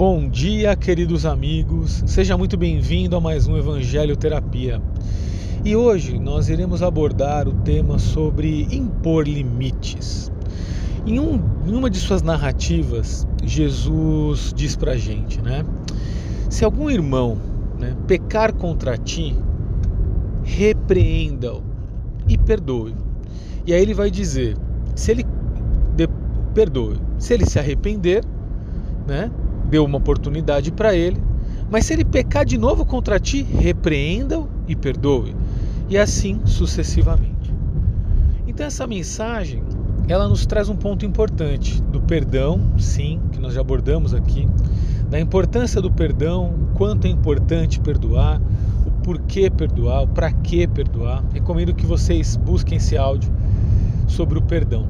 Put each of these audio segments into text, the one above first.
Bom dia, queridos amigos. Seja muito bem-vindo a mais um Evangelho Terapia. E hoje nós iremos abordar o tema sobre impor limites. Em, um, em uma de suas narrativas, Jesus diz pra gente, né? Se algum irmão né, pecar contra ti, repreenda-o e perdoe. E aí ele vai dizer: se ele de, perdoe, se ele se arrepender, né, deu uma oportunidade para ele, mas se ele pecar de novo contra ti, repreenda-o e perdoe, e assim sucessivamente. Então essa mensagem, ela nos traz um ponto importante do perdão, sim, que nós já abordamos aqui, da importância do perdão, quanto é importante perdoar, o porquê perdoar, o para que perdoar. Recomendo que vocês busquem esse áudio sobre o perdão.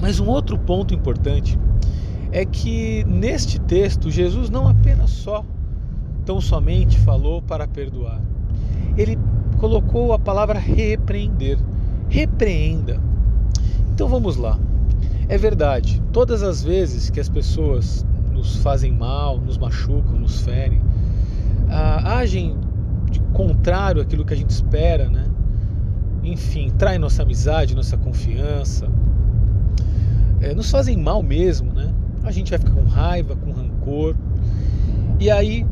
Mas um outro ponto importante é que neste texto Jesus não apenas só, tão somente falou para perdoar. Ele colocou a palavra repreender. Repreenda. Então vamos lá. É verdade, todas as vezes que as pessoas nos fazem mal, nos machucam, nos ferem, ah, agem de contrário àquilo que a gente espera, né? Enfim, traem nossa amizade, nossa confiança, é, nos fazem mal mesmo, né? A gente vai ficar com raiva, com rancor, e aí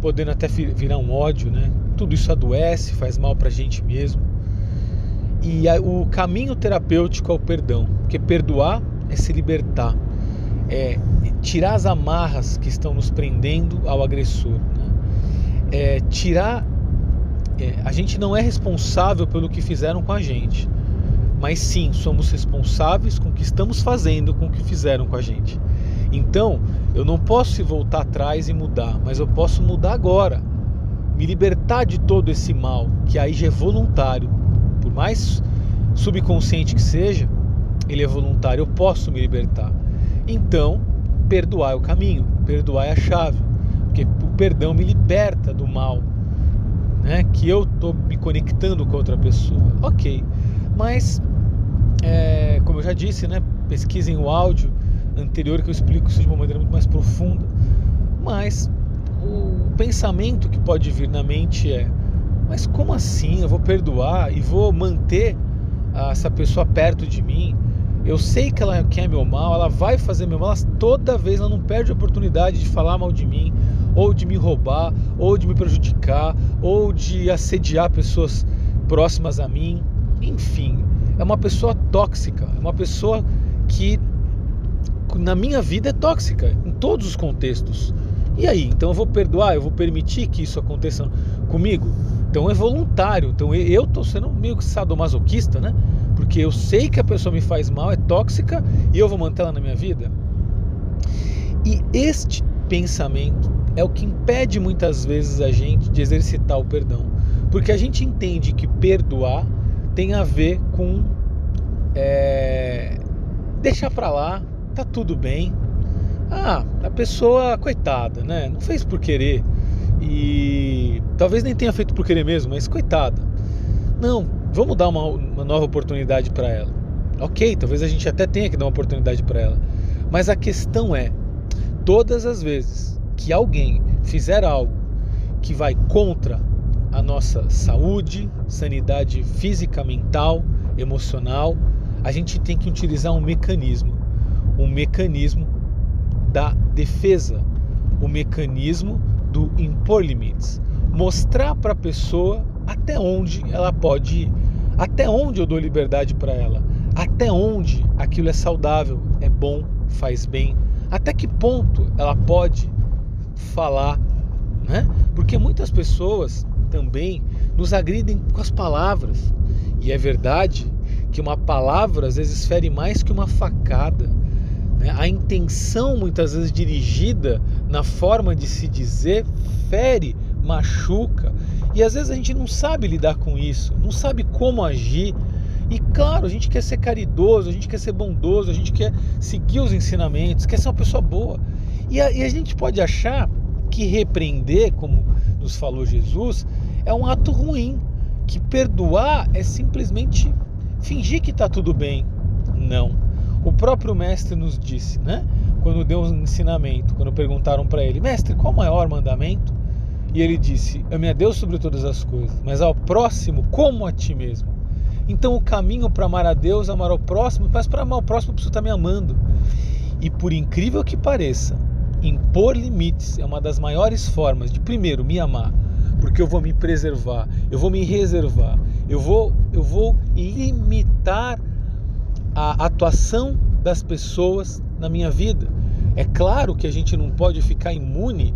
podendo até virar um ódio, né? Tudo isso adoece, faz mal para a gente mesmo. E o caminho terapêutico é o perdão, porque perdoar é se libertar, é tirar as amarras que estão nos prendendo ao agressor, né? é tirar. É, a gente não é responsável pelo que fizeram com a gente, mas sim somos responsáveis com o que estamos fazendo com o que fizeram com a gente. Então, eu não posso voltar atrás e mudar, mas eu posso mudar agora. Me libertar de todo esse mal, que aí já é voluntário. Por mais subconsciente que seja, ele é voluntário, eu posso me libertar. Então, perdoar é o caminho, perdoar é a chave, porque o perdão me liberta do mal, né? Que eu estou me conectando com outra pessoa. Ok, mas é, como eu já disse, né? Pesquisem o áudio anterior que eu explico isso de uma maneira muito mais profunda. Mas o pensamento que pode vir na mente é: mas como assim? Eu vou perdoar e vou manter essa pessoa perto de mim? Eu sei que ela quer meu mal, ela vai fazer meu mal, toda vez ela não perde a oportunidade de falar mal de mim, ou de me roubar, ou de me prejudicar, ou de assediar pessoas próximas a mim. Enfim, é uma pessoa tóxica, é uma pessoa que na minha vida é tóxica, em todos os contextos. E aí? Então eu vou perdoar, eu vou permitir que isso aconteça comigo? Então é voluntário. Então eu estou sendo meio que sadomasoquista, né? Porque eu sei que a pessoa me faz mal, é tóxica e eu vou mantê-la na minha vida. E este pensamento é o que impede muitas vezes a gente de exercitar o perdão. Porque a gente entende que perdoar tem a ver com é, deixar para lá, tá tudo bem. Ah, a pessoa, coitada, né? Não fez por querer. E talvez nem tenha feito por querer mesmo, mas coitada. Não, vamos dar uma, uma nova oportunidade para ela. Ok, talvez a gente até tenha que dar uma oportunidade para ela. Mas a questão é: todas as vezes que alguém fizer algo que vai contra a nossa saúde, sanidade física, mental, emocional, a gente tem que utilizar um mecanismo um mecanismo da defesa, o mecanismo do impor limites, mostrar para a pessoa até onde ela pode ir, até onde eu dou liberdade para ela, até onde aquilo é saudável, é bom, faz bem, até que ponto ela pode falar, né? Porque muitas pessoas também nos agridem com as palavras. E é verdade que uma palavra às vezes fere mais que uma facada. Né? A intenção, muitas vezes dirigida na forma de se dizer, fere, machuca. E às vezes a gente não sabe lidar com isso, não sabe como agir. E claro, a gente quer ser caridoso, a gente quer ser bondoso, a gente quer seguir os ensinamentos, quer ser uma pessoa boa. E a, e a gente pode achar que repreender, como nos falou Jesus, é um ato ruim, que perdoar é simplesmente fingir que está tudo bem. Não. O próprio mestre nos disse, né? quando deu um ensinamento, quando perguntaram para ele, mestre, qual o maior mandamento? E ele disse: Ame a Deus sobre todas as coisas, mas ao próximo como a ti mesmo. Então o caminho para amar a Deus, amar ao próximo, mas para amar o próximo preciso estar me amando. E por incrível que pareça, impor limites é uma das maiores formas de primeiro me amar, porque eu vou me preservar, eu vou me reservar, eu vou eu vou limitar a atuação das pessoas na minha vida. É claro que a gente não pode ficar imune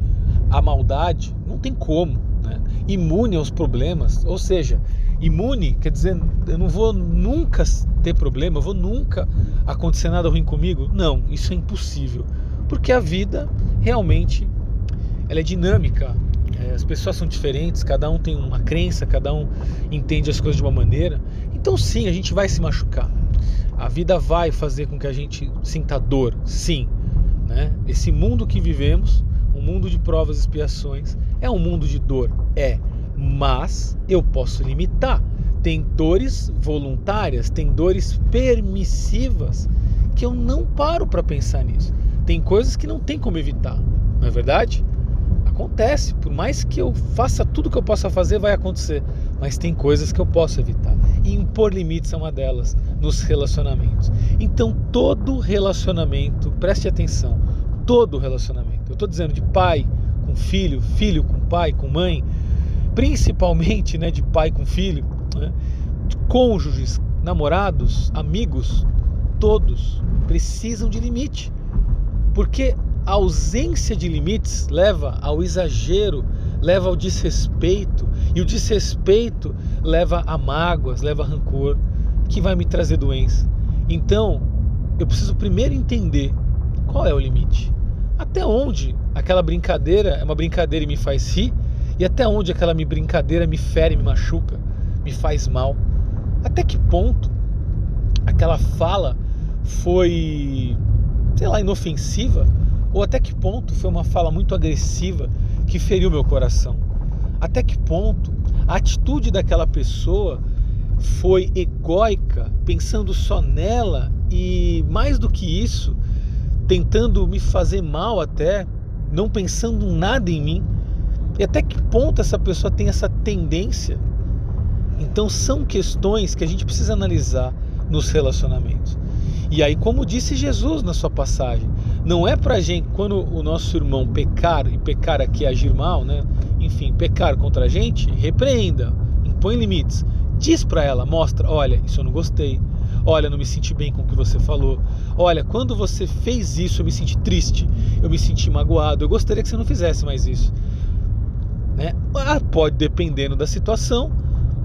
à maldade, não tem como, né? imune aos problemas, ou seja, imune quer dizer, eu não vou nunca ter problema, eu vou nunca acontecer nada ruim comigo. Não, isso é impossível, porque a vida realmente ela é dinâmica, as pessoas são diferentes, cada um tem uma crença, cada um entende as coisas de uma maneira. Então, sim, a gente vai se machucar. A vida vai fazer com que a gente sinta dor, sim. Né? Esse mundo que vivemos, um mundo de provas e expiações, é um mundo de dor, é. Mas eu posso limitar. Tem dores voluntárias, tem dores permissivas que eu não paro para pensar nisso. Tem coisas que não tem como evitar, não é verdade? Acontece, por mais que eu faça tudo que eu possa fazer, vai acontecer. Mas tem coisas que eu posso evitar. E impor limites é uma delas nos relacionamentos. Então, todo relacionamento, preste atenção, todo relacionamento, eu estou dizendo de pai com filho, filho com pai, com mãe, principalmente né, de pai com filho, né, cônjuges, namorados, amigos, todos precisam de limite. Porque a ausência de limites leva ao exagero, leva ao desrespeito, e o desrespeito leva a mágoas, leva a rancor, que vai me trazer doença. Então, eu preciso primeiro entender qual é o limite. Até onde aquela brincadeira é uma brincadeira e me faz rir, e até onde aquela brincadeira me fere, me machuca, me faz mal. Até que ponto aquela fala foi, sei lá, inofensiva ou até que ponto foi uma fala muito agressiva que feriu meu coração? Até que ponto a atitude daquela pessoa foi egóica, pensando só nela e mais do que isso, tentando me fazer mal até, não pensando nada em mim? E até que ponto essa pessoa tem essa tendência? Então são questões que a gente precisa analisar nos relacionamentos. E aí, como disse Jesus na sua passagem, não é pra gente, quando o nosso irmão pecar, e pecar aqui é agir mal, né? Enfim, pecar contra a gente, repreenda, impõe limites. Diz para ela, mostra, olha, isso eu não gostei. Olha, não me senti bem com o que você falou. Olha, quando você fez isso, eu me senti triste, eu me senti magoado. Eu gostaria que você não fizesse mais isso. Né? Ah, pode dependendo da situação.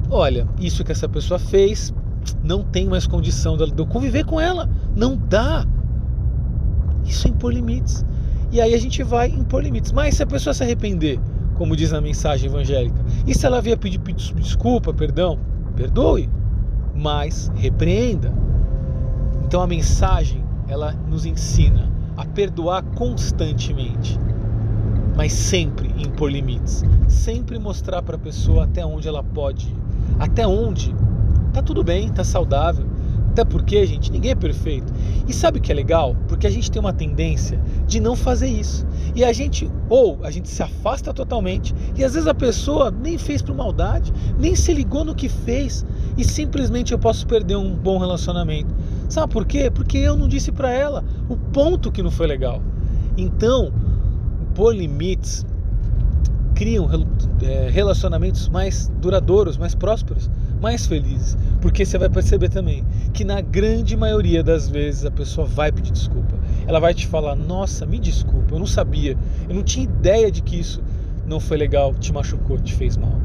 Olha, isso que essa pessoa fez não tem mais condição de eu conviver com ela. Não dá. Isso é impor limites. E aí a gente vai impor limites. Mas se a pessoa se arrepender, como diz na mensagem evangélica, e se ela vier pedir desculpa, perdão, perdoe, mas repreenda. Então a mensagem ela nos ensina a perdoar constantemente, mas sempre impor limites, sempre mostrar para a pessoa até onde ela pode ir, até onde tá tudo bem, tá saudável. Até porque, gente, ninguém é perfeito. E sabe o que é legal? Porque a gente tem uma tendência de não fazer isso. E a gente, ou a gente se afasta totalmente, e às vezes a pessoa nem fez por maldade, nem se ligou no que fez, e simplesmente eu posso perder um bom relacionamento. Sabe por quê? Porque eu não disse para ela o ponto que não foi legal. Então, por limites criam é, relacionamentos mais duradouros, mais prósperos, mais felizes. Porque você vai perceber também que na grande maioria das vezes a pessoa vai pedir desculpa. Ela vai te falar: Nossa, me desculpa, eu não sabia, eu não tinha ideia de que isso não foi legal, te machucou, te fez mal.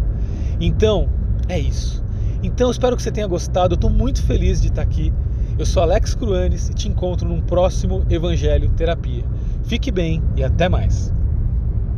Então, é isso. Então, espero que você tenha gostado. Eu estou muito feliz de estar aqui. Eu sou Alex Cruanes e te encontro num próximo Evangelho Terapia. Fique bem e até mais.